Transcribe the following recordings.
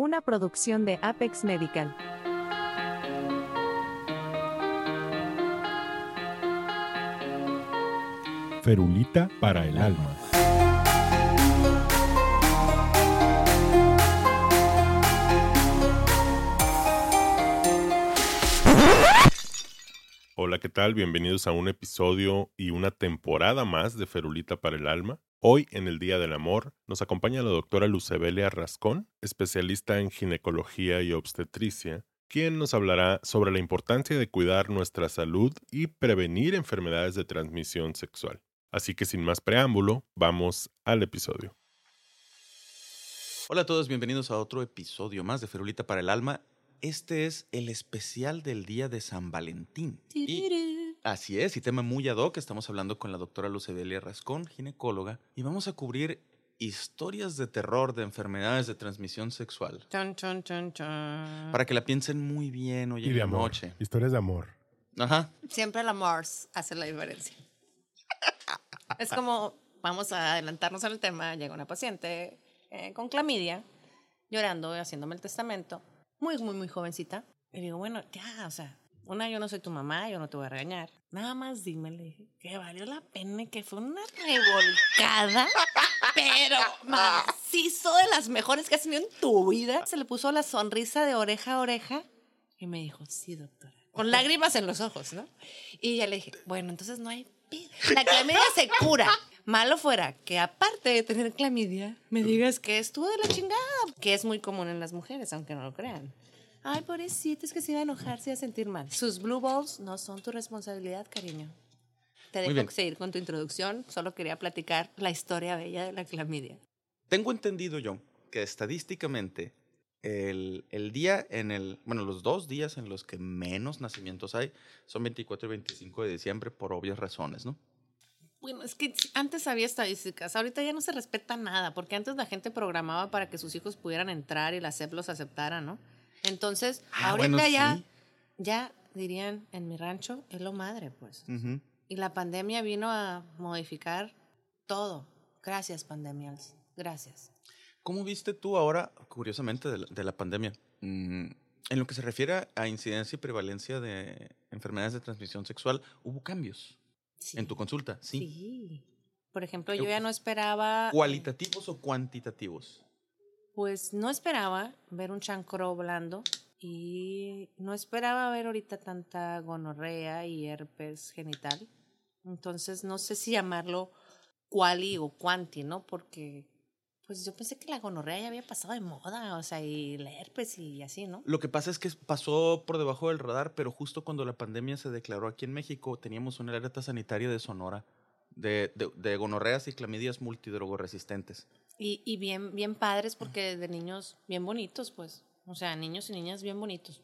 una producción de Apex Medical. Ferulita para el alma. Hola, ¿qué tal? Bienvenidos a un episodio y una temporada más de Ferulita para el alma. Hoy, en el Día del Amor, nos acompaña la doctora Lucebelia Rascón, especialista en ginecología y obstetricia, quien nos hablará sobre la importancia de cuidar nuestra salud y prevenir enfermedades de transmisión sexual. Así que sin más preámbulo, vamos al episodio. Hola a todos, bienvenidos a otro episodio más de Ferulita para el Alma. Este es el especial del día de San Valentín. Y, así es, y tema muy ad hoc. Estamos hablando con la doctora Lucebelia Rascón, ginecóloga, y vamos a cubrir historias de terror de enfermedades de transmisión sexual. Chon, chon, chon, chon. Para que la piensen muy bien hoy Y en de la amor. noche. Historias de amor. Ajá. Siempre el amor hace la diferencia. Es como, vamos a adelantarnos al tema, llega una paciente eh, con clamidia, llorando, haciéndome el testamento, muy, muy, muy jovencita. Y digo, bueno, ya, o sea, una, yo no soy tu mamá, yo no te voy a regañar. Nada más dime, le dije, que valió la pena, y que fue una revolcada, pero macizo de las mejores que has tenido en tu vida. Se le puso la sonrisa de oreja a oreja y me dijo, sí, doctora. Con lágrimas en los ojos, ¿no? Y ya le dije, bueno, entonces no hay. La clamidia se cura. Malo fuera que aparte de tener clamidia, me digas que estuvo de la chingada, que es muy común en las mujeres, aunque no lo crean. Ay, pobrecito, es que se iba a enojar, se iba a sentir mal. Sus blue balls no son tu responsabilidad, cariño. Te dejo seguir con tu introducción, solo quería platicar la historia bella de la clamidia. Tengo entendido yo que estadísticamente el, el día en el, bueno, los dos días en los que menos nacimientos hay son 24 y 25 de diciembre por obvias razones, ¿no? Bueno, es que antes había estadísticas, ahorita ya no se respeta nada, porque antes la gente programaba para que sus hijos pudieran entrar y la SEP los aceptara, ¿no? Entonces, Ah, ahorita bueno, ya, sí. ya dirían en mi rancho, es lo madre, pues. Y la pandemia vino a modificar todo. Gracias, pandemias. Gracias. ¿Cómo viste tú ahora, curiosamente, de la, de la pandemia? Mm, en lo que se refiere a incidencia y prevalencia de enfermedades de transmisión sexual, ¿hubo cambios Sí. en tu consulta? Sí. Sí. Por ejemplo, yo ya no esperaba. ¿Cualitativos o cuantitativos? Pues no esperaba ver un chancro blando y no esperaba ver ahorita tanta gonorrea y herpes genital. Entonces no sé si llamarlo quali o quanti, ¿no? Porque pues yo pensé que la gonorrea ya había pasado de moda, o sea, y la herpes y así, ¿no? Lo que pasa es que pasó por debajo del radar, pero justo cuando la pandemia se declaró aquí en México, teníamos una alerta sanitaria de Sonora de, de, de gonorreas y clamidias multidrogoresistentes. Y, y bien, bien padres porque de niños bien bonitos, pues. O sea, niños y niñas bien bonitos.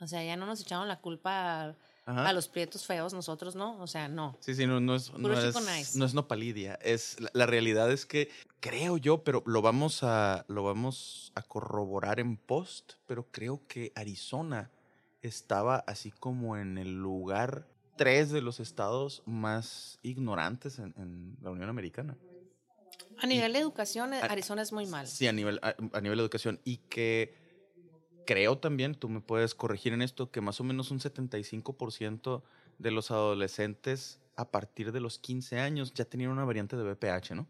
O sea, ya no nos echaron la culpa a, a los prietos feos, nosotros no. O sea, no. Sí, sí, no, no es, no es, nice. no es nopalidia. Es, la, la realidad es que creo yo, pero lo vamos, a, lo vamos a corroborar en post, pero creo que Arizona estaba así como en el lugar tres de los estados más ignorantes en, en la Unión Americana. A nivel de educación, eh, a- Arizona es muy mal. Sí, a nivel, a, a nivel de educación. Y que creo también, tú me puedes corregir en esto, que más o menos un 75% de los adolescentes a partir de los 15 años ya tenían una variante de BPH, ¿no?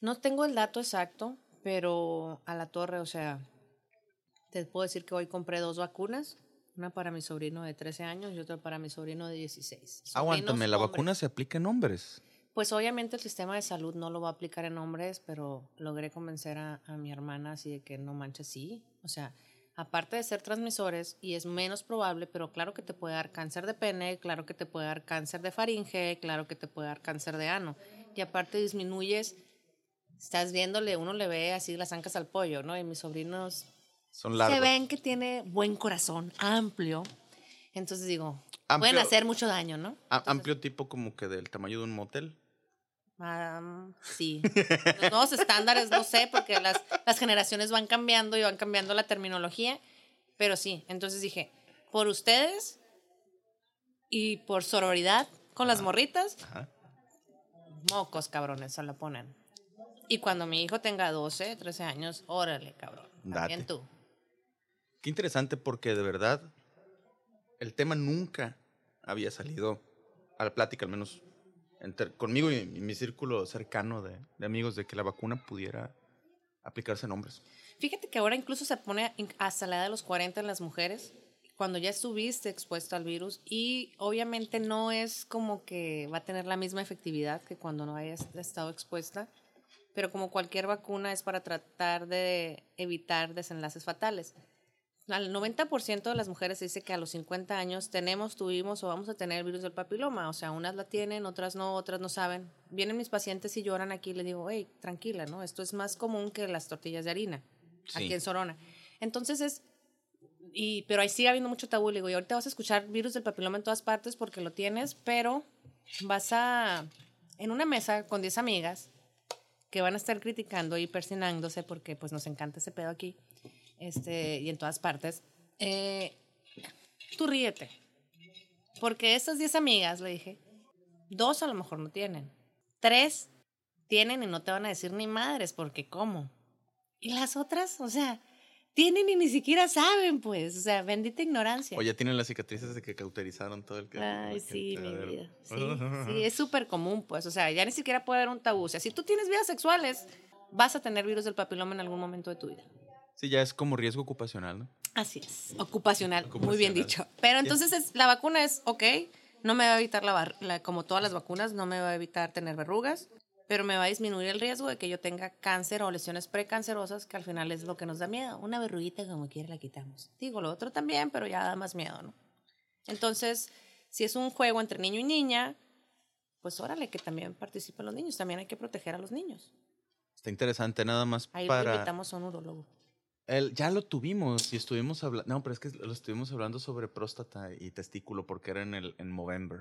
No tengo el dato exacto, pero a la torre, o sea, te puedo decir que hoy compré dos vacunas. Una para mi sobrino de 13 años y otra para mi sobrino de 16. Aguántame, la hombres. vacuna se aplica en hombres. Pues obviamente el sistema de salud no lo va a aplicar en hombres, pero logré convencer a, a mi hermana así de que no manches, sí. O sea, aparte de ser transmisores, y es menos probable, pero claro que te puede dar cáncer de pene, claro que te puede dar cáncer de faringe, claro que te puede dar cáncer de ano. Y aparte disminuyes, estás viéndole, uno le ve así las ancas al pollo, ¿no? Y mis sobrinos Son largos. se ven que tiene buen corazón, amplio. Entonces digo, Amplio- pueden hacer mucho daño, ¿no? Entonces, amplio tipo como que del tamaño de un motel. Sí. Los nuevos estándares, no sé, porque las, las generaciones van cambiando y van cambiando la terminología. Pero sí, entonces dije, por ustedes y por sororidad con las morritas, Ajá. mocos cabrones se lo ponen. Y cuando mi hijo tenga 12, 13 años, órale, cabrón. También Date. tú. Qué interesante porque de verdad el tema nunca había salido a la plática, al menos entre- conmigo y, mi círculo cercano de, de amigos, de que la vacuna pudiera aplicarse en hombres. Fíjate que ahora incluso se pone hasta la edad de los 40 en las mujeres, cuando ya estuviste expuesto al virus y obviamente no es como que va a tener la misma efectividad que cuando no hayas estado expuesta, pero como cualquier vacuna es para tratar de evitar desenlaces fatales. Al 90% de las mujeres se dice que a los 50 años tenemos, tuvimos o vamos a tener el virus del papiloma. O sea, unas la tienen, otras no, otras no saben. Vienen mis pacientes y lloran aquí y les digo, hey, tranquila, ¿no? Esto es más común que las tortillas de harina aquí en Sorona. Entonces es, y, pero ahí sigue habiendo mucho tabú. Le digo, y ahorita vas a escuchar virus del papiloma en todas partes porque lo tienes, pero vas a, en una mesa con 10 amigas que van a estar criticando y persinándose porque pues nos encanta ese pedo aquí este, y en todas partes, eh, tú ríete. Porque esas 10 amigas, le dije, dos a lo mejor no tienen. Tres tienen y no te van a decir ni madres, porque ¿cómo? Y las otras, o sea, tienen y ni siquiera saben, pues. O sea, bendita ignorancia. O ya tienen las cicatrices de que cauterizaron todo el que. Ay, sí, mi vida. Sí, sí, es súper común, pues. O sea, ya ni siquiera puede haber un tabú. O sea, si tú tienes vidas sexuales, vas a tener virus del papiloma en algún momento de tu vida. Sí, ya es como riesgo ocupacional, ¿no? Así es. Ocupacional, muy bien Ocupacional. dicho. Pero entonces es- la vacuna es, ok, no me va a evitar la, la- como todas las vacunas, no me va a evitar tener verrugas, pero me va a disminuir el riesgo de que yo tenga cáncer o lesiones precancerosas, que al final es lo que nos da miedo. Una verruguita como quiera la quitamos. Digo, lo otro también, pero ya da más miedo, ¿no? Entonces, si es un juego entre niño y niña, pues órale, que también participen los niños, también hay que proteger a los niños. Está interesante, nada más Ahí para. invitamos a un urólogo. El, ya lo tuvimos y estuvimos hablando. No, pero es que lo estuvimos hablando sobre próstata y testículo porque era en el en Movember.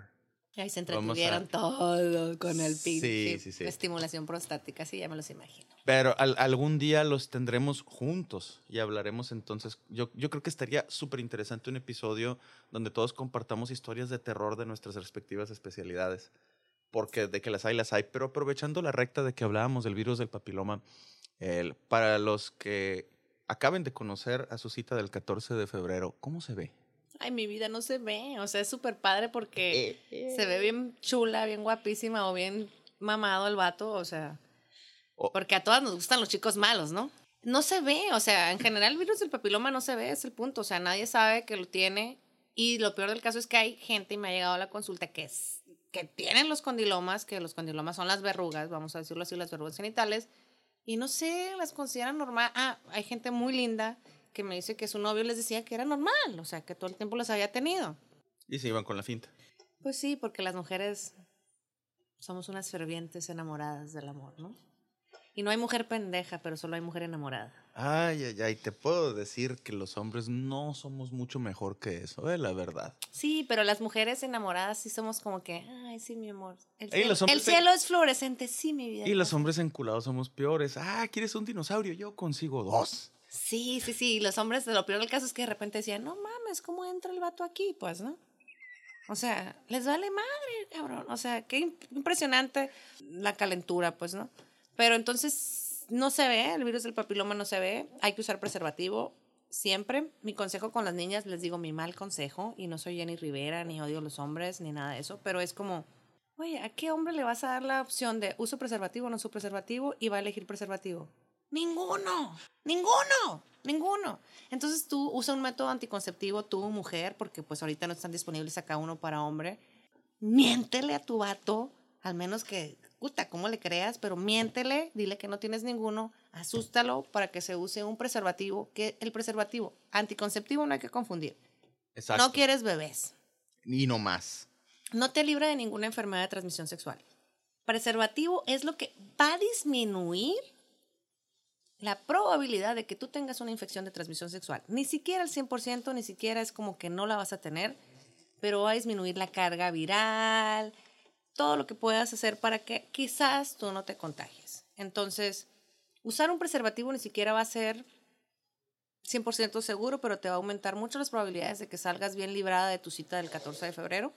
Ahí se Vamos a- entretuvieron todos con el Sí, pinche sí, sí. estimulación prostática, sí, ya me los imagino. Pero al- algún día los tendremos juntos y hablaremos entonces. Yo, yo creo que estaría súper interesante un episodio donde todos compartamos historias de terror de nuestras respectivas especialidades. Porque de que las hay, las hay. Pero aprovechando la recta de que hablábamos del virus del papiloma, el- para los que acaben de conocer a su cita del 14 de febrero, ¿cómo se ve? Ay, mi vida no se ve, o sea, es súper padre porque se ve bien chula, bien guapísima o bien mamado el vato, o sea, O- porque a todas nos gustan los chicos malos, ¿no? No se ve, o sea, en general el virus del papiloma no se ve, es el punto, o sea, nadie sabe que lo tiene y lo peor del caso es que hay gente, y me ha llegado a la consulta, que, es, que tienen los condilomas, que los condilomas son las verrugas, vamos a decirlo así, las verrugas genitales, y no sé, las consideran normal. Ah, hay gente muy linda que me dice que su novio les decía que era normal, o sea, que todo el tiempo los había tenido. Y se iban con la finta. Pues sí, porque las mujeres somos unas fervientes enamoradas del amor, ¿no? Y no hay mujer pendeja, pero solo hay mujer enamorada. Ay, ay, ay, te puedo decir que los hombres no somos mucho mejor que eso, eh, la verdad. Sí, pero las mujeres enamoradas sí somos como que, ay, sí, mi amor. El cielo, el cielo es fluorescente, sí, mi vida. Y los hombres enculados somos peores. Ah, ¿quieres un dinosaurio? Yo consigo dos. Sí, sí, sí. Los hombres, lo peor del caso es que de repente decían, no mames, ¿cómo entra el vato aquí? Pues, ¿no? O sea, les vale madre, cabrón. O sea, qué im- impresionante la calentura, pues, ¿no? Pero entonces no se ve, el virus del papiloma no se ve. Hay que usar preservativo siempre. Mi consejo con las niñas, les digo mi mal consejo, y no soy Jenny Rivera, ni odio a los hombres, ni nada de eso, pero es como, oye, ¿a qué hombre le vas a dar la opción de uso preservativo o no uso preservativo y va a elegir preservativo? Ninguno, ninguno, ninguno. Entonces tú usa un método anticonceptivo, tú mujer, porque pues ahorita no están disponibles acá uno para hombre. Miéntele a tu vato, al menos que, puta, ¿cómo le creas? Pero miéntele, dile que no tienes ninguno, asústalo para que se use un preservativo, que el preservativo anticonceptivo no hay que confundir. Exacto. No quieres bebés. Y no más. No te libra de ninguna enfermedad de transmisión sexual. Preservativo es lo que va a disminuir la probabilidad de que tú tengas una infección de transmisión sexual. Ni siquiera al 100%, ni siquiera es como que no la vas a tener, pero va a disminuir la carga viral, todo lo que puedas hacer para que quizás tú no te contagies. Entonces, usar un preservativo ni siquiera va a ser 100% seguro, pero te va a aumentar mucho las probabilidades de que salgas bien librada de tu cita del 14 de febrero.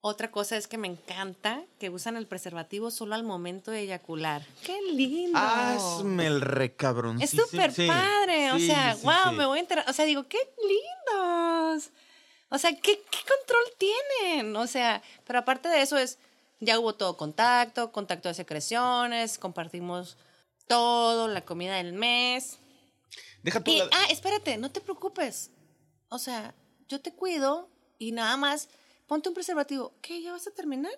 Otra cosa es que me encanta que usan el preservativo solo al momento de eyacular. ¡Qué lindo! Hazme el recabrón. Es súper padre. o sea, wow, me voy a enterar. O sea, digo, ¡qué lindos! O sea, ¿qué, ¿qué control tienen? O sea, pero aparte de eso es, ya hubo todo contacto, contacto de secreciones, compartimos todo, la comida del mes. Deja tú Y, la- ah, espérate, no te preocupes. O sea, yo te cuido y nada más ponte un preservativo. ¿Qué? ¿Ya vas a terminar?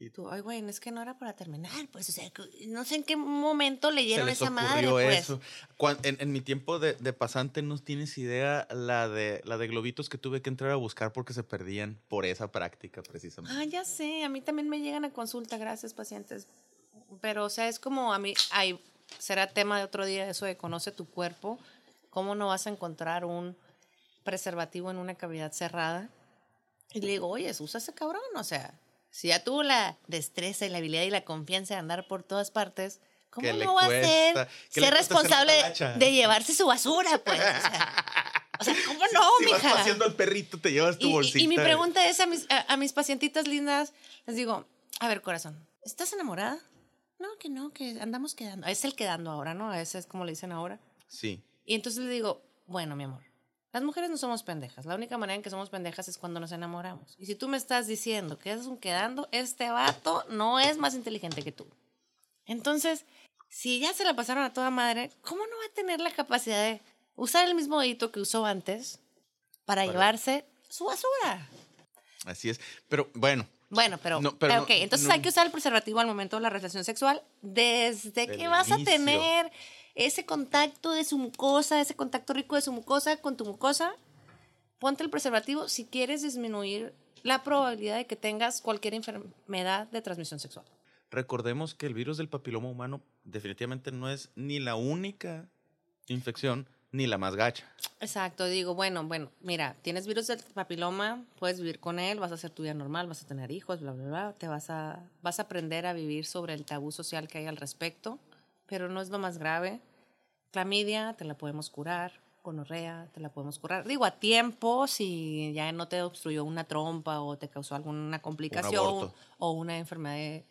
Y tú, ay, güey, es que no era para terminar. Pues, o sea, no sé en qué momento leyeron esa madre. Pues. eso. Cuan- en, en mi tiempo de, de pasante no tienes idea la de, la de globitos que tuve que entrar a buscar porque se perdían por esa práctica precisamente. Ah, ya sé, a mí también me llegan a consulta, gracias, pacientes. Pero, o sea, es como a mí, ay, será tema de otro día eso de conoce tu cuerpo. ¿Cómo no vas a encontrar un preservativo en una cavidad cerrada? Y le digo, oye, usa ese cabrón, o sea, si ya tuvo la destreza y la habilidad y la confianza de andar por todas partes, ¿cómo no va a ser, cuesta- ser responsable de llevarse su basura, pues? O sea, o sea, ¿cómo no, si vas mija? paseando al perrito, te llevas tu Y- y, bolsita. y mi pregunta es a mis, a, a mis pacientitas lindas, les digo, a ver, corazón, ¿estás enamorada? No, que no, que andamos quedando. Es el quedando ahora, ¿no? Ese es como le dicen ahora. Sí. Y entonces le digo, bueno, mi amor, las mujeres no somos pendejas. La única manera en que somos pendejas es cuando nos enamoramos. Y si tú me estás diciendo que es un quedando, este vato no es más inteligente que tú. Entonces, si ya se la pasaron a toda madre, ¿cómo no va a tener la capacidad de usar el mismo dedito que usó antes para, llevarse su basura? Así es. Pero bueno, Bueno, pero, No, pero no- ok, entonces no- hay que usar el preservativo al momento de la relación sexual desde que vas a tener ese contacto de su mucosa, ese contacto rico de su mucosa con tu mucosa. Ponte el preservativo si quieres disminuir la probabilidad de que tengas cualquier enfermedad de transmisión sexual. recordemos que el virus del papiloma humano definitivamente no es ni la única infección ni la más gacha. Exacto, digo, bueno, bueno, mira, tienes virus del papiloma, puedes vivir con él, vas a hacer tu vida normal, vas a tener hijos, bla, bla, bla, te vas a, vas a aprender a vivir sobre el tabú social que hay al respecto, pero no es lo más grave. Clamidia, te la podemos curar, gonorrea, te la podemos curar. Digo, a tiempo, si ya no te obstruyó una trompa o te causó alguna complicación o una enfermedad de-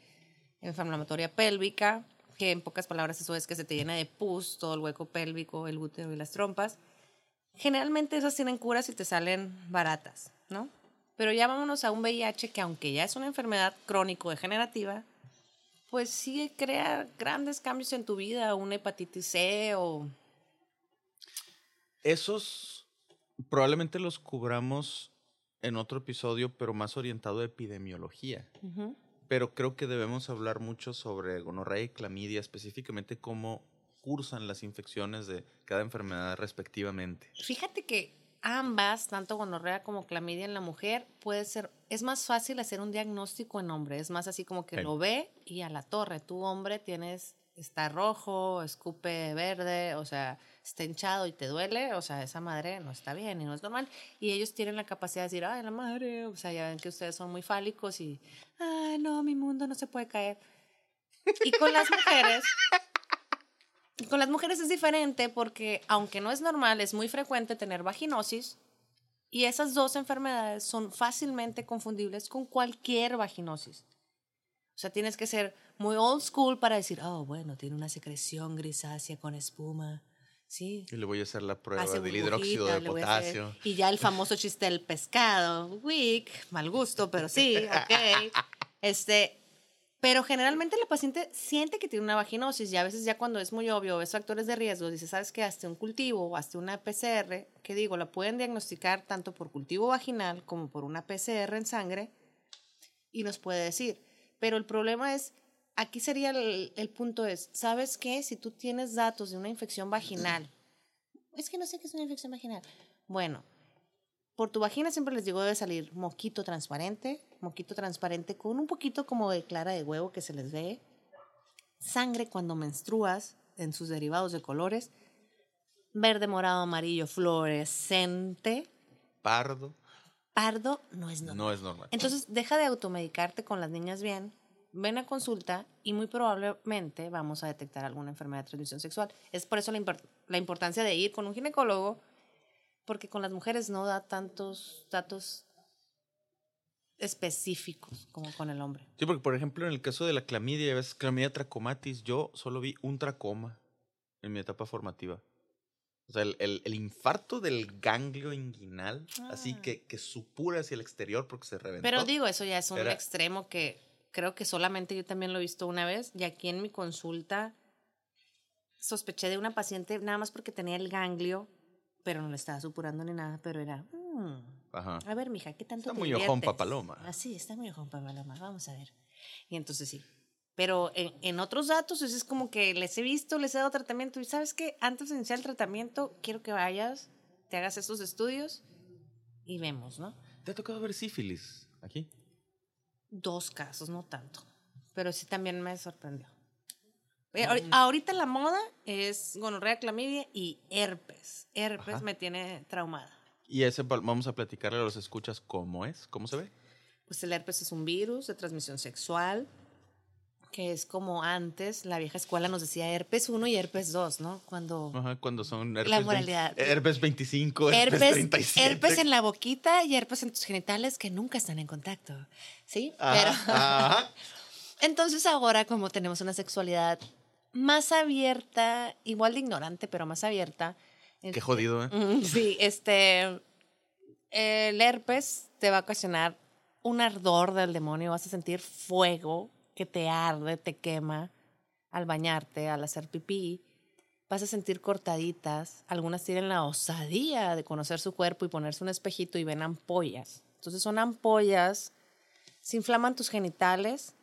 inflamatoria pélvica, que en pocas palabras eso es que se te llena de pus, todo el hueco pélvico, el útero y las trompas. Generalmente esas tienen curas y te salen baratas, ¿no? Pero ya vámonos a un VIH que aunque ya es una enfermedad crónico-degenerativa, pues sí crea grandes cambios en tu vida, una hepatitis C o... Esos probablemente los cubramos en otro episodio, pero más orientado a epidemiología. Pero creo que debemos hablar mucho sobre gonorrea y clamidia, específicamente cómo cursan las infecciones de cada enfermedad respectivamente. Fíjate que ambas, tanto gonorrea como clamidia en la mujer, puede ser, es más fácil hacer un diagnóstico en hombre, es más así como que Sí. lo ve y a la torre, tú hombre tienes, está rojo, escupe verde, o sea, está hinchado y te duele, o sea, esa madre no está bien y no es normal. Y ellos tienen la capacidad de decir, ay, la madre, o sea, ya ven que ustedes son muy fálicos y, ay, no, mi mundo no se puede caer. Y con las mujeres, con las mujeres es diferente porque, aunque no es normal, es muy frecuente tener vaginosis y esas dos enfermedades son fácilmente confundibles con cualquier vaginosis. O sea, tienes que ser muy old school para decir, oh, bueno, tiene una secreción grisácea con espuma. Sí. Y le voy a hacer la prueba hace del hidróxido de potasio. Y ya el famoso chiste del pescado. Wick, mal gusto, pero sí, ok. Este, pero generalmente la paciente siente que tiene una vaginosis y a veces ya cuando es muy obvio, ves factores de riesgo, dice, ¿sabes qué? Hazte un cultivo o hazte una PCR, que digo, la pueden diagnosticar tanto por cultivo vaginal como por una PCR en sangre y nos puede decir. Pero el problema es, aquí sería el, el punto es, ¿sabes qué? Si tú tienes datos de una infección vaginal, es que no sé qué es una infección vaginal. Bueno, por tu vagina siempre les digo debe salir moquito transparente, moquito transparente con un poquito como de clara de huevo que se les ve, sangre cuando menstruas en sus derivados de colores, verde, morado, amarillo, fluorescente, Pardo pardo no es normal. no es normal. Entonces, deja de automedicarte con las niñas bien, ven a consulta y muy probablemente vamos a detectar alguna enfermedad de transmisión sexual. Es por eso la, import- la importancia de ir con un ginecólogo, porque con las mujeres no da tantos datos específicos, como con el hombre. Sí, porque por ejemplo en el caso de la clamidia, ves clamidia trachomatis, yo solo vi un tracoma en mi etapa formativa. O sea, el, el- el infarto del ganglio inguinal, así Ah. que, que supura hacia el exterior porque se reventó. Pero digo, eso ya es un Era- extremo que creo que solamente yo también lo he visto una vez. Y aquí en mi consulta sospeché de una paciente nada más porque tenía el ganglio, pero no le estaba supurando ni nada, pero era, "Mm, Ajá. a ver, mija, ¿qué tanto Está te muy ojón diviertes?". papaloma. Ah, sí, está muy ojón papaloma, vamos a ver. Y entonces sí. Pero en, en otros datos es como que les he visto, les he dado tratamiento y sabes que antes de iniciar el tratamiento quiero que vayas, te hagas estos estudios y vemos, ¿no? ¿Te ha tocado ver sífilis aquí? Dos casos, no tanto. Pero sí también me sorprendió. Eh, ahori- Ahorita la moda es gonorrea, clamidia y herpes. Herpes Ajá. me tiene traumada. Y ese va- vamos a platicarle a los escuchas cómo es, cómo se ve. Pues el herpes es un virus de transmisión sexual, que es como antes la vieja escuela nos decía herpes 1 y herpes 2, ¿no? Cuando Ajá, cuando son La herpes, vein- moralidad. herpes 25, herpes, herpes, 37. herpes en la boquita y herpes en tus genitales que nunca están en contacto. ¿Sí? Pero Ajá, ajá. entonces ahora como tenemos una sexualidad más abierta, igual de ignorante, pero más abierta. Qué este, jodido, ¿eh? Sí, este. El herpes te va a ocasionar un ardor del demonio, vas a sentir fuego que te arde, te quema al bañarte, al hacer pipí. Vas a sentir cortaditas. Algunas tienen la osadía de conocer su cuerpo y ponerse un espejito y ven ampollas. Entonces son ampollas, se inflaman tus genitales,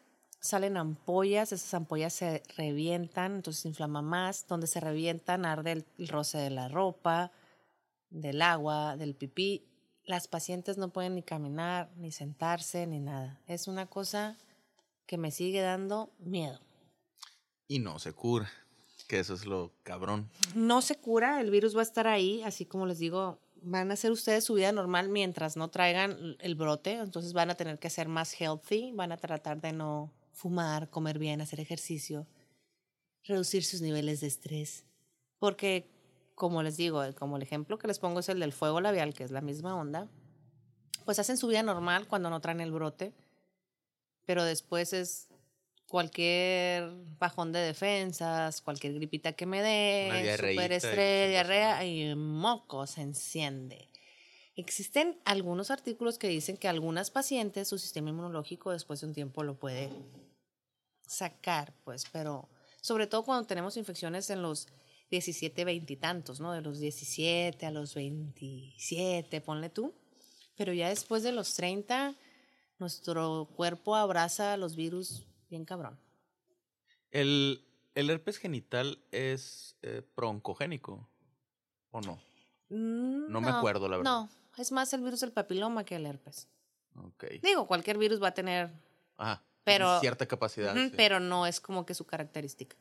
salen ampollas, esas ampollas se revientan, entonces se inflama más. Donde se revientan arde el, el roce de la ropa, del agua, del pipí. Las pacientes no pueden ni caminar, ni sentarse, ni nada. Es una cosa que me sigue dando miedo. Y no se cura, que eso es lo cabrón. No se cura, el virus va a estar ahí, así como les digo, van a hacer ustedes su vida normal mientras no traigan el brote, entonces van a tener que ser más healthy, van a tratar de no fumar, comer bien, hacer ejercicio, reducir sus niveles de estrés, porque como les digo, como el ejemplo que les pongo es el del fuego labial, que es la misma onda, pues hacen su vida normal cuando no traen el brote, pero después es cualquier bajón de defensas, cualquier gripita que me dé, super estrés, diarrea y moco se enciende. Existen algunos artículos que dicen que algunas pacientes su sistema inmunológico después de un tiempo lo puede sacar, pues, pero sobre todo cuando tenemos infecciones en los 17, 20 y tantos, ¿no? De los 17 a los 27, ponle tú. Pero ya después de los 30, nuestro cuerpo abraza los virus bien cabrón. ¿El, el herpes genital es eh, broncogénico o no? Mm, No me acuerdo, la verdad. No, es más el virus del papiloma que el herpes. Ok. Digo, cualquier virus va a tener, Ajá. Pero- Cierta capacidad. Sí. pero no es como que su característica.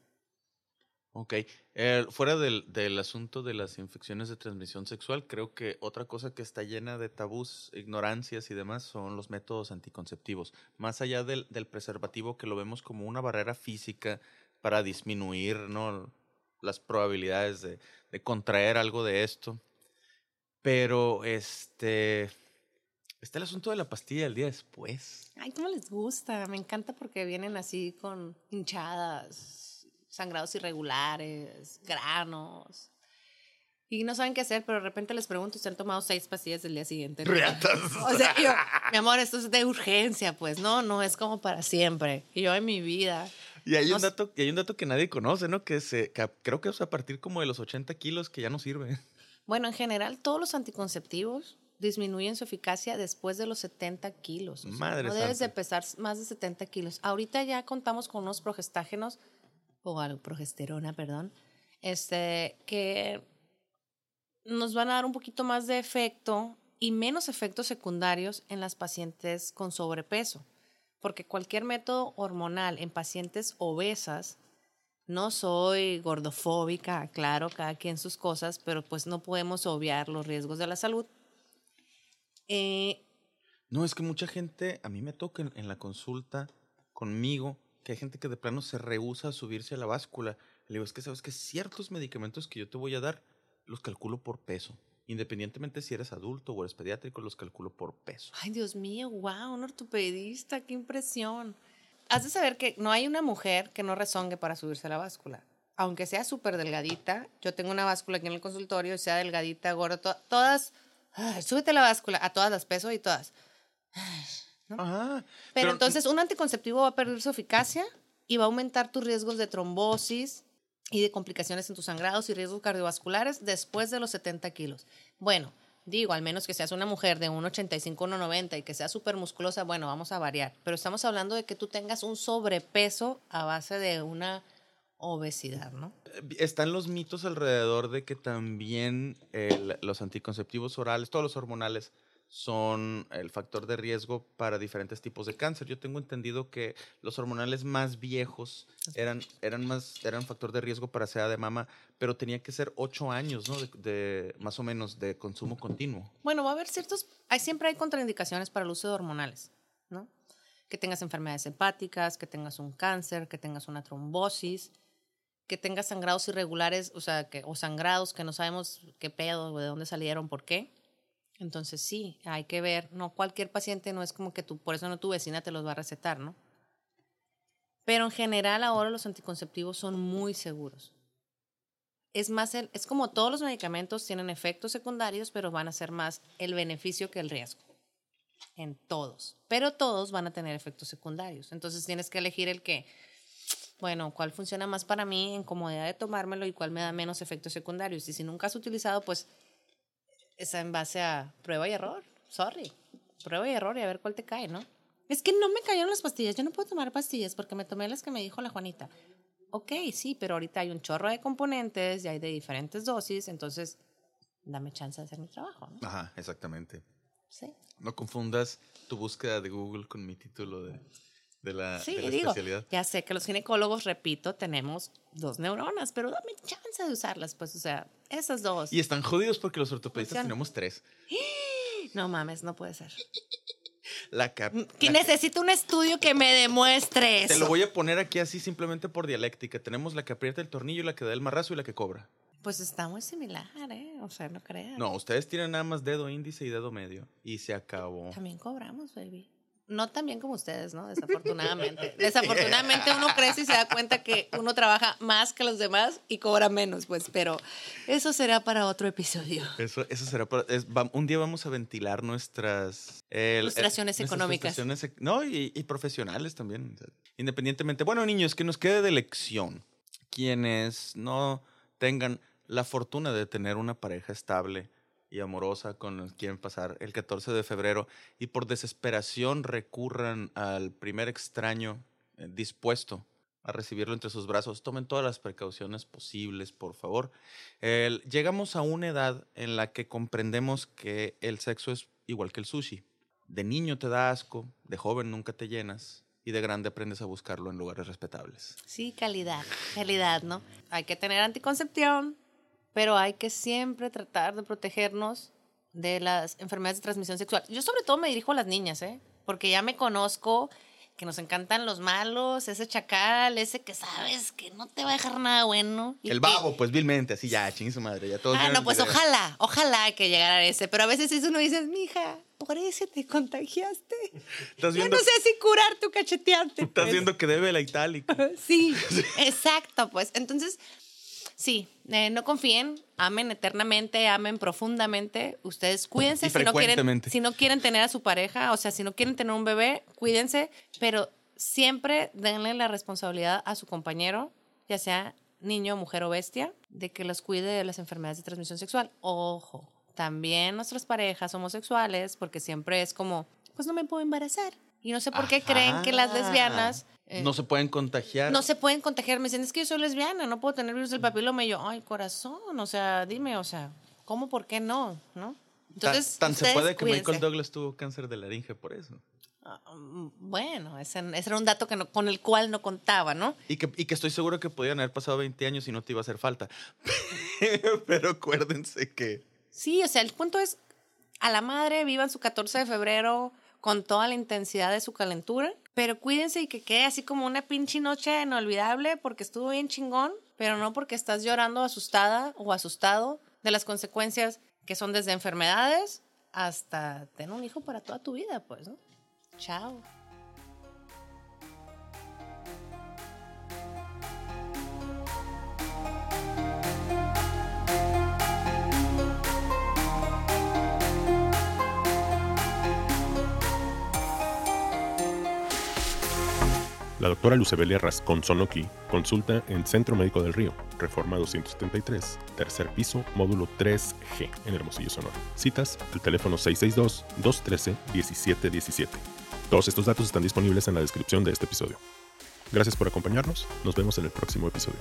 Ok. Eh, fuera del, del asunto de las infecciones de transmisión sexual, creo que otra cosa que está llena de tabús, ignorancias y demás son los métodos anticonceptivos. Más allá del, del preservativo que lo vemos como una barrera física para disminuir ¿no? las probabilidades de, de contraer algo de esto. Pero este está el asunto de la pastilla del día después. Ay, ¿cómo les gusta? Me encanta porque vienen así con hinchadas, sangrados irregulares, granos. Y no saben qué hacer, pero de repente les pregunto si han tomado seis pastillas del día siguiente. Reatas. O sea, yo, mi amor, esto es de urgencia, pues no, no es como para siempre. Y yo en mi vida. Y hay No un dato, y hay un dato que nadie conoce, ¿no? Que se, que creo que es a partir como de los 80 kilos que ya no sirve. Bueno, en general, todos los anticonceptivos disminuyen su eficacia después de los 70 kilos. Madre no debes de pesar más de 70 kilos. Ahorita ya contamos con unos progestágenos, o algo, progesterona, perdón, este, que nos van a dar un poquito más de efecto y menos efectos secundarios en las pacientes con sobrepeso. Porque cualquier método hormonal en pacientes obesas, no soy gordofóbica, claro, cada quien sus cosas, pero pues no podemos obviar los riesgos de la salud. Eh, No, es que mucha gente, a mí me toca en, en la consulta conmigo, que hay gente que de plano se rehúsa a subirse a la báscula. Le digo, es que sabes que ciertos medicamentos que yo te voy a dar, los calculo por peso. Independientemente si eres adulto o eres pediátrico, los calculo por peso. Ay, Dios mío, wow, un ortopedista, qué impresión. Has de saber que no hay una mujer que no rezongue para subirse a la báscula. Aunque sea súper delgadita, yo tengo una báscula aquí en el consultorio, sea delgadita, gorda, to- todas, ay, súbete a la báscula, a todas las peso y todas. ¿no? Ajá. Pero, entonces un anticonceptivo va a perder su eficacia y va a aumentar tus riesgos de trombosis y de complicaciones en tus sangrados y riesgos cardiovasculares después de los 70 kilos. Bueno, digo, al menos que seas una mujer de 1,85, 1,90 y que sea súper musculosa, bueno, vamos a variar. Pero estamos hablando de que tú tengas un sobrepeso a base de una obesidad, ¿no? Están los mitos alrededor de que también el- los anticonceptivos orales, todos los hormonales, son el factor de riesgo para diferentes tipos de cáncer. Yo tengo entendido que los hormonales más viejos eran, eran más eran factor de riesgo para sea de mama, pero tenía que ser ocho años, ¿no? De, de- más o menos de consumo continuo. Bueno, va a haber ciertos, hay, siempre hay contraindicaciones para el uso de hormonales, ¿no? Que tengas enfermedades hepáticas, que tengas un cáncer, que tengas una trombosis, que tengas sangrados irregulares, o sea, o sangrados que no sabemos qué pedo, de dónde salieron, por qué. Entonces sí, hay que ver, no cualquier paciente no es como que tú, por eso no tu vecina te los va a recetar, ¿no? Pero en general ahora los anticonceptivos son muy seguros. Es más, es como todos los medicamentos tienen efectos secundarios, pero van a ser más el beneficio que el riesgo. En todos. Pero todos van a tener efectos secundarios. Entonces tienes que elegir el que, bueno, cuál funciona más para mí en comodidad de tomármelo y cuál me da menos efectos secundarios. Y si nunca has utilizado, pues es en base a prueba y error. Sorry. Prueba y error y a ver cuál te cae, ¿no? Es que no me cayeron las pastillas. Yo no puedo tomar pastillas porque me tomé las que me dijo la Juanita. Ok, sí, pero ahorita hay un chorro de componentes y hay de diferentes dosis, entonces dame chance de hacer mi trabajo, ¿no? Ajá, exactamente. Sí. No confundas tu búsqueda de Google con mi título de, de la, Sí, de la digo, especialidad. ya sé que los ginecólogos, repito, tenemos dos neuronas, pero dame chance de usarlas, pues, o sea, esas dos. Y están jodidos porque los ortopedistas tenemos tres. No mames, no puede ser. La cap- Que la- necesito un estudio que me demuestre eso. Te lo voy a poner aquí así simplemente por dialéctica. Tenemos la que aprieta el tornillo, la que da el marrazo y la que cobra. Pues está muy similar, ¿eh? O sea, no creas. No, ustedes tienen nada más dedo índice y dedo medio. Y se acabó. También cobramos, baby. No tan bien como ustedes, ¿no? Desafortunadamente. Desafortunadamente uno crece y se da cuenta que uno trabaja más que los demás y cobra menos, pues, pero eso será para otro episodio. Eso, eso será para- es- un día vamos a ventilar nuestras el- Frustraciones nuestras económicas. frustraciones no, y, y profesionales también. independientemente. Bueno, niños, que nos quede de lección. Quienes no tengan la fortuna de tener una pareja estable y amorosa con quieren pasar el 14 de febrero y por desesperación recurran al primer extraño eh, dispuesto a recibirlo entre sus brazos, tomen todas las precauciones posibles, por favor. Llegamos a una edad en la que comprendemos que el sexo es igual que el sushi. De niño te da asco, de joven nunca te llenas y de grande aprendes a buscarlo en lugares respetables. Sí, calidad, calidad, ¿no? Hay que tener anticoncepción, pero hay que siempre tratar de protegernos de las enfermedades de transmisión sexual. Yo sobre todo me dirijo a las niñas, ¿eh? Porque ya me conozco que nos encantan los malos, ese chacal, ese que sabes que no te va a dejar nada bueno. El que- babo, pues vilmente, así ya, chingue su madre, ya todos Ah, no, pues ojalá, ojalá que llegara ese. Pero a veces uno dice, mija, por ese te contagiaste. Estás Yo no sé si curarte o cachetearte. estás pues. viendo que debe la itálica. Sí, exacto, pues. Entonces, sí, eh, no confíen, amen eternamente, amen profundamente. Ustedes cuídense Y si no, quieren, si no quieren tener a su pareja, o sea, si no quieren tener un bebé, cuídense, pero siempre denle la responsabilidad a su compañero, ya sea niño, mujer o bestia, de que los cuide de las enfermedades de transmisión sexual. Ojo, también nuestras parejas homosexuales, porque siempre es como, pues no me puedo embarazar. Y no sé por qué creen que las lesbianas... eh, no se pueden contagiar. no se pueden contagiar. Me dicen, es que yo soy lesbiana, no puedo tener virus del papiloma. Y yo, ay, corazón, o sea, dime, o sea, ¿cómo, por qué no? ¿No? Entonces, tan, tan se puede que Michael. Douglas tuvo cáncer de laringe por eso. Ah, mm, Bueno, ese, ese era un dato que no- con el cual no contaba, ¿no? Y que, y que estoy seguro que podían haber pasado 20 años y no te iba a hacer falta. Pero acuérdense que... Sí, o sea, el punto es, a la madre vivan su 14 de febrero con toda la intensidad de su calentura, pero cuídense y que quede así como una pinche noche inolvidable porque estuvo bien chingón, pero no porque estás llorando asustada o asustado de las consecuencias que son desde enfermedades hasta tener un hijo para toda tu vida, pues, ¿no? Chao. La doctora Lucebelia Rascón Sonoki consulta en Centro Médico del Río, Reforma 273, tercer piso, módulo 3G, en Hermosillo, Sonora. Citas al teléfono 662-213-1717. Todos estos datos están disponibles en la descripción de este episodio. Gracias por acompañarnos, nos vemos en el próximo episodio.